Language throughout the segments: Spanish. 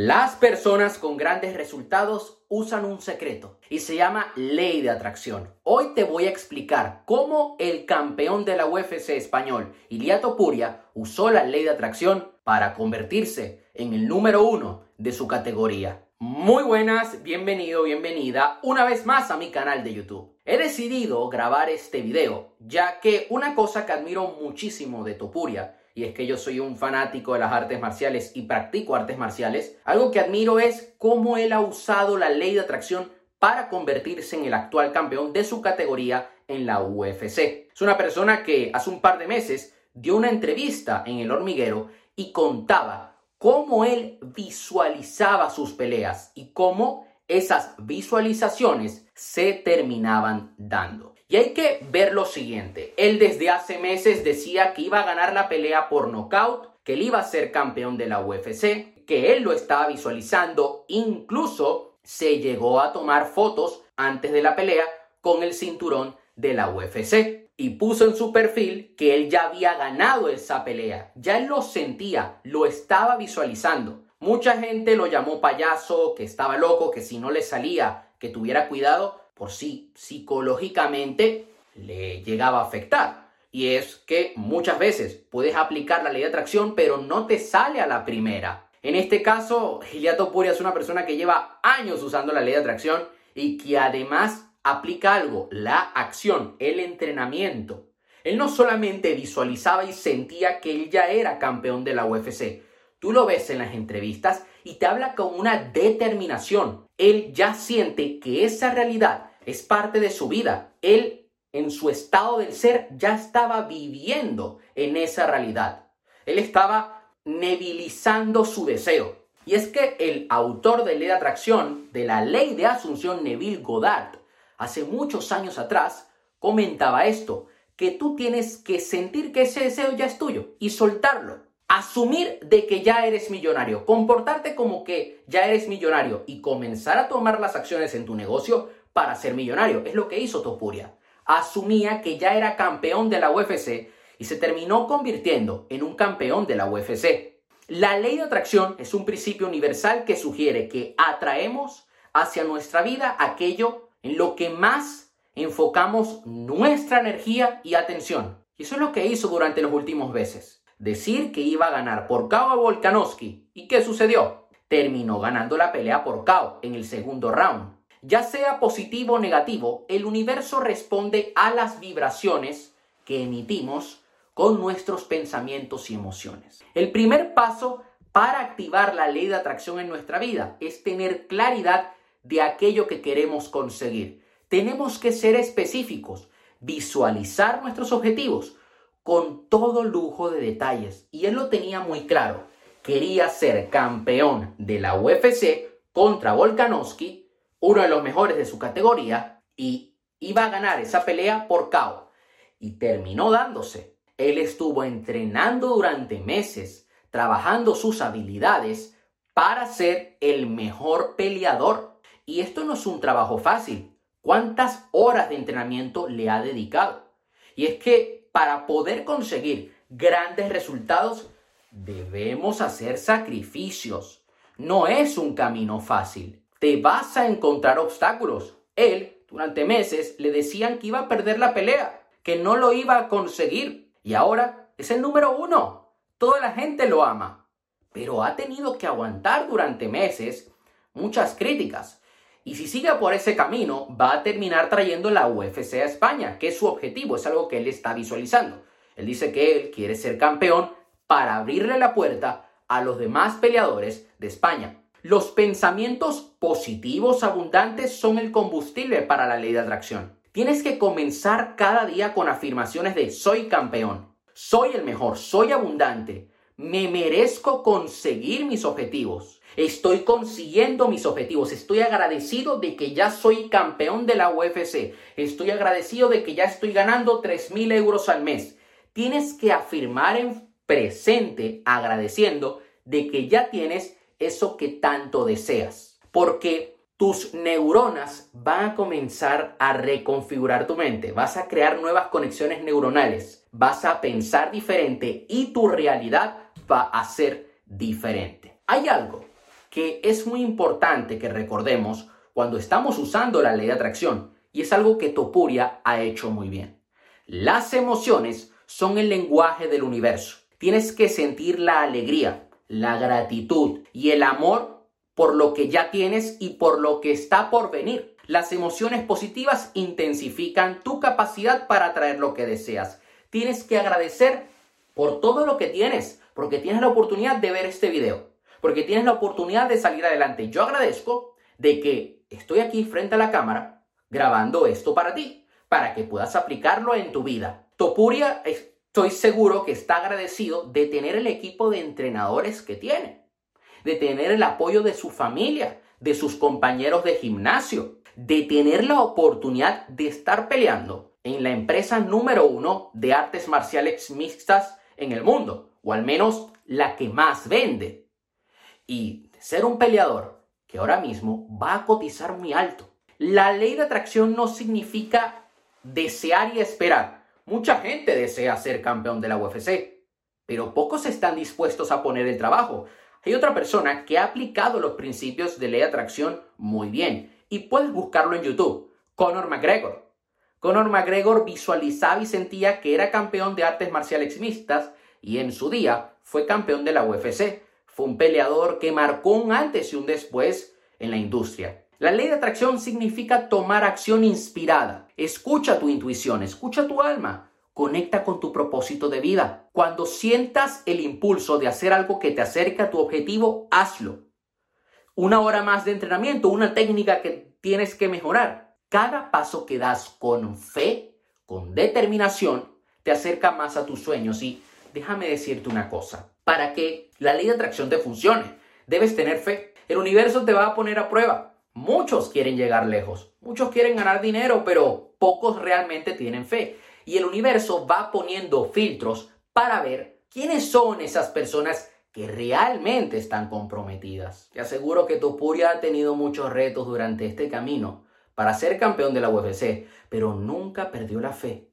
Las personas con grandes resultados usan un secreto y se llama ley de atracción. Hoy te voy a explicar cómo el campeón de la UFC español, Ilia Topuria, usó la ley de atracción para convertirse en el número uno de su categoría. Muy buenas, bienvenido, bienvenida una vez más a mi canal de YouTube. He decidido grabar este video ya que una cosa que admiro muchísimo de Topuria y es que yo soy un fanático de las artes marciales y practico artes marciales, algo que admiro es cómo él ha usado la ley de atracción para convertirse en el actual campeón de su categoría en la UFC. Es una persona que hace un par de meses dio una entrevista en El Hormiguero y contaba cómo él visualizaba sus peleas y cómo esas visualizaciones se terminaban dando. Y hay que ver lo siguiente. Él desde hace meses decía que iba a ganar la pelea por nocaut, que él iba a ser campeón de la UFC, que él lo estaba visualizando, incluso se llegó a tomar fotos antes de la pelea con el cinturón de la UFC y puso en su perfil que él ya había ganado esa pelea, ya él lo sentía, lo estaba visualizando. Mucha gente lo llamó payaso, que estaba loco, que si no le salía, que tuviera cuidado, por sí psicológicamente le llegaba a afectar. Y es que muchas veces puedes aplicar la ley de atracción, pero no te sale a la primera. En este caso, Giliato Puria es una persona que lleva años usando la ley de atracción y que además aplica algo, la acción, el entrenamiento. Él no solamente visualizaba y sentía que él ya era campeón de la UFC. Tú lo ves en las entrevistas y te habla con una determinación. Él ya siente que esa realidad es parte de su vida. Él, en su estado del ser, ya estaba viviendo en esa realidad. Él estaba nebilizando su deseo. Y es que el autor de Ley de Atracción, de la Ley de Asunción, Neville Goddard, hace muchos años atrás, comentaba esto, que tú tienes que sentir que ese deseo ya es tuyo y soltarlo. Asumir de que ya eres millonario, comportarte como que ya eres millonario y comenzar a tomar las acciones en tu negocio para ser millonario. Es lo que hizo Topuria. Asumía que ya era campeón de la UFC y se terminó convirtiendo en un campeón de la UFC. La ley de atracción es un principio universal que sugiere que atraemos hacia nuestra vida aquello en lo que más enfocamos nuestra energía y atención. Y eso es lo que hizo durante los últimos meses. Decir que iba a ganar por KO a Volkanovski. ¿Y qué sucedió? Terminó ganando la pelea por KO en el segundo round. Ya sea positivo o negativo, el universo responde a las vibraciones que emitimos con nuestros pensamientos y emociones. El primer paso para activar la ley de atracción en nuestra vida es tener claridad de aquello que queremos conseguir. Tenemos que ser específicos, visualizar nuestros objetivos con todo lujo de detalles. Y él lo tenía muy claro. Quería ser campeón de la UFC contra Volkanovski uno de los mejores de su categoría y iba a ganar esa pelea por KO. Y terminó dándose. Él estuvo entrenando durante meses, trabajando sus habilidades para ser el mejor peleador. Y esto no es un trabajo fácil. ¿Cuántas horas de entrenamiento le ha dedicado? Y es que para poder conseguir grandes resultados debemos hacer sacrificios. No es un camino fácil te vas a encontrar obstáculos. Él, durante meses, le decían que iba a perder la pelea, que no lo iba a conseguir. Y ahora es el número uno. Toda la gente lo ama. Pero ha tenido que aguantar durante meses muchas críticas. Y si sigue por ese camino, va a terminar trayendo la UFC a España, que es su objetivo, es algo que él está visualizando. Él dice que él quiere ser campeón para abrirle la puerta a los demás peleadores de España. Los pensamientos positivos abundantes son el combustible para la ley de atracción. Tienes que comenzar cada día con afirmaciones de soy campeón, soy el mejor, soy abundante, me merezco conseguir mis objetivos, estoy consiguiendo mis objetivos, estoy agradecido de que ya soy campeón de la UFC, estoy agradecido de que ya estoy ganando 3 mil euros al mes. Tienes que afirmar en presente agradeciendo de que ya tienes eso que tanto deseas. Porque tus neuronas van a comenzar a reconfigurar tu mente, vas a crear nuevas conexiones neuronales, vas a pensar diferente y tu realidad va a ser diferente. Hay algo que es muy importante que recordemos cuando estamos usando la ley de atracción y es algo que Topuria ha hecho muy bien. Las emociones son el lenguaje del universo. Tienes que sentir la alegría, la gratitud y el amor por lo que ya tienes y por lo que está por venir. Las emociones positivas intensifican tu capacidad para atraer lo que deseas. Tienes que agradecer por todo lo que tienes, porque tienes la oportunidad de ver este video, porque tienes la oportunidad de salir adelante. Yo agradezco de que estoy aquí frente a la cámara grabando esto para ti, para que puedas aplicarlo en tu vida. Topuria, estoy seguro que está agradecido de tener el equipo de entrenadores que tiene, de tener el apoyo de su familia, de sus compañeros de gimnasio, de tener la oportunidad de estar peleando en la empresa número uno de artes marciales mixtas en el mundo, o al menos la que más vende. Y ser un peleador que ahora mismo va a cotizar muy alto. La ley de atracción no significa desear y esperar. Mucha gente desea ser campeón de la UFC, pero pocos están dispuestos a poner el trabajo. Hay otra persona que ha aplicado los principios de ley de atracción muy bien y puedes buscarlo en YouTube, Conor McGregor. Conor McGregor visualizaba y sentía que era campeón de artes marciales mixtas y en su día fue campeón de la UFC. Fue un peleador que marcó un antes y un después en la industria. La ley de atracción significa tomar acción inspirada. Escucha tu intuición, escucha tu alma, conecta con tu propósito de vida. Cuando sientas el impulso de hacer algo que te acerque a tu objetivo, hazlo. Una hora más de entrenamiento, una técnica que tienes que mejorar cada paso que das con fe, con determinación, te acerca más a tus sueños. Y déjame decirte una cosa, para que la ley de atracción te funcione, debes tener fe. El universo te va a poner a prueba. Muchos quieren llegar lejos, muchos quieren ganar dinero, pero pocos realmente tienen fe. Y el universo va poniendo filtros para ver quiénes son esas personas que realmente están comprometidas. Te aseguro que Topuria ha tenido muchos retos durante este camino, para ser campeón de la UFC, pero nunca perdió la fe.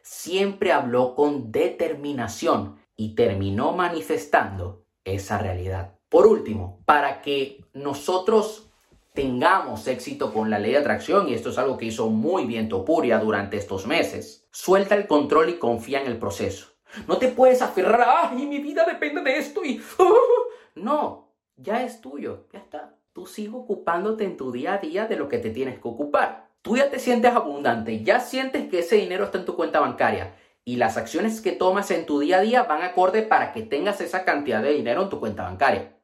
Siempre habló con determinación y terminó manifestando esa realidad. Por último, para que nosotros tengamos éxito con la ley de atracción, y esto es algo que hizo muy bien Topuria durante estos meses, suelta el control y confía en el proceso. No te puedes aferrar a, ay, mi vida depende de esto y... no, ya es tuyo, ya está tú sigues ocupándote en tu día a día de lo que te tienes que ocupar. Tú ya te sientes abundante, ya sientes que ese dinero está en tu cuenta bancaria y las acciones que tomas en tu día a día van acorde para que tengas esa cantidad de dinero en tu cuenta bancaria.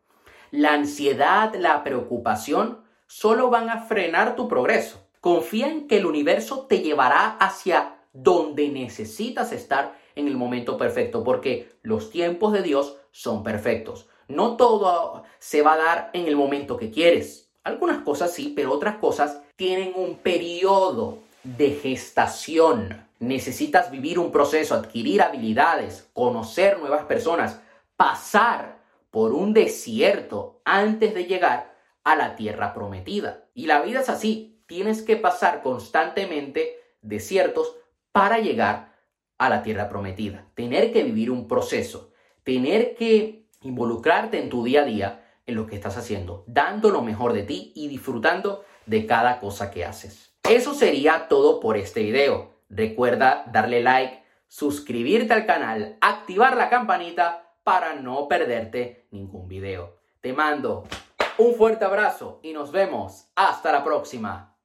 La ansiedad, la preocupación solo van a frenar tu progreso. Confía en que el universo te llevará hacia donde necesitas estar en el momento perfecto, porque los tiempos de Dios son perfectos. No todo se va a dar en el momento que quieres. Algunas cosas sí, pero otras cosas tienen un periodo de gestación. Necesitas vivir un proceso, adquirir habilidades, conocer nuevas personas, pasar por un desierto antes de llegar a la tierra prometida. Y la vida es así, tienes que pasar constantemente desiertos para llegar a la tierra prometida. Tener que vivir un proceso, tener que involucrarte en tu día a día en lo que estás haciendo, dando lo mejor de ti y disfrutando de cada cosa que haces. Eso sería todo por este video. Recuerda darle like, suscribirte al canal, activar la campanita para no perderte ningún video. Te mando un fuerte abrazo y nos vemos hasta la próxima.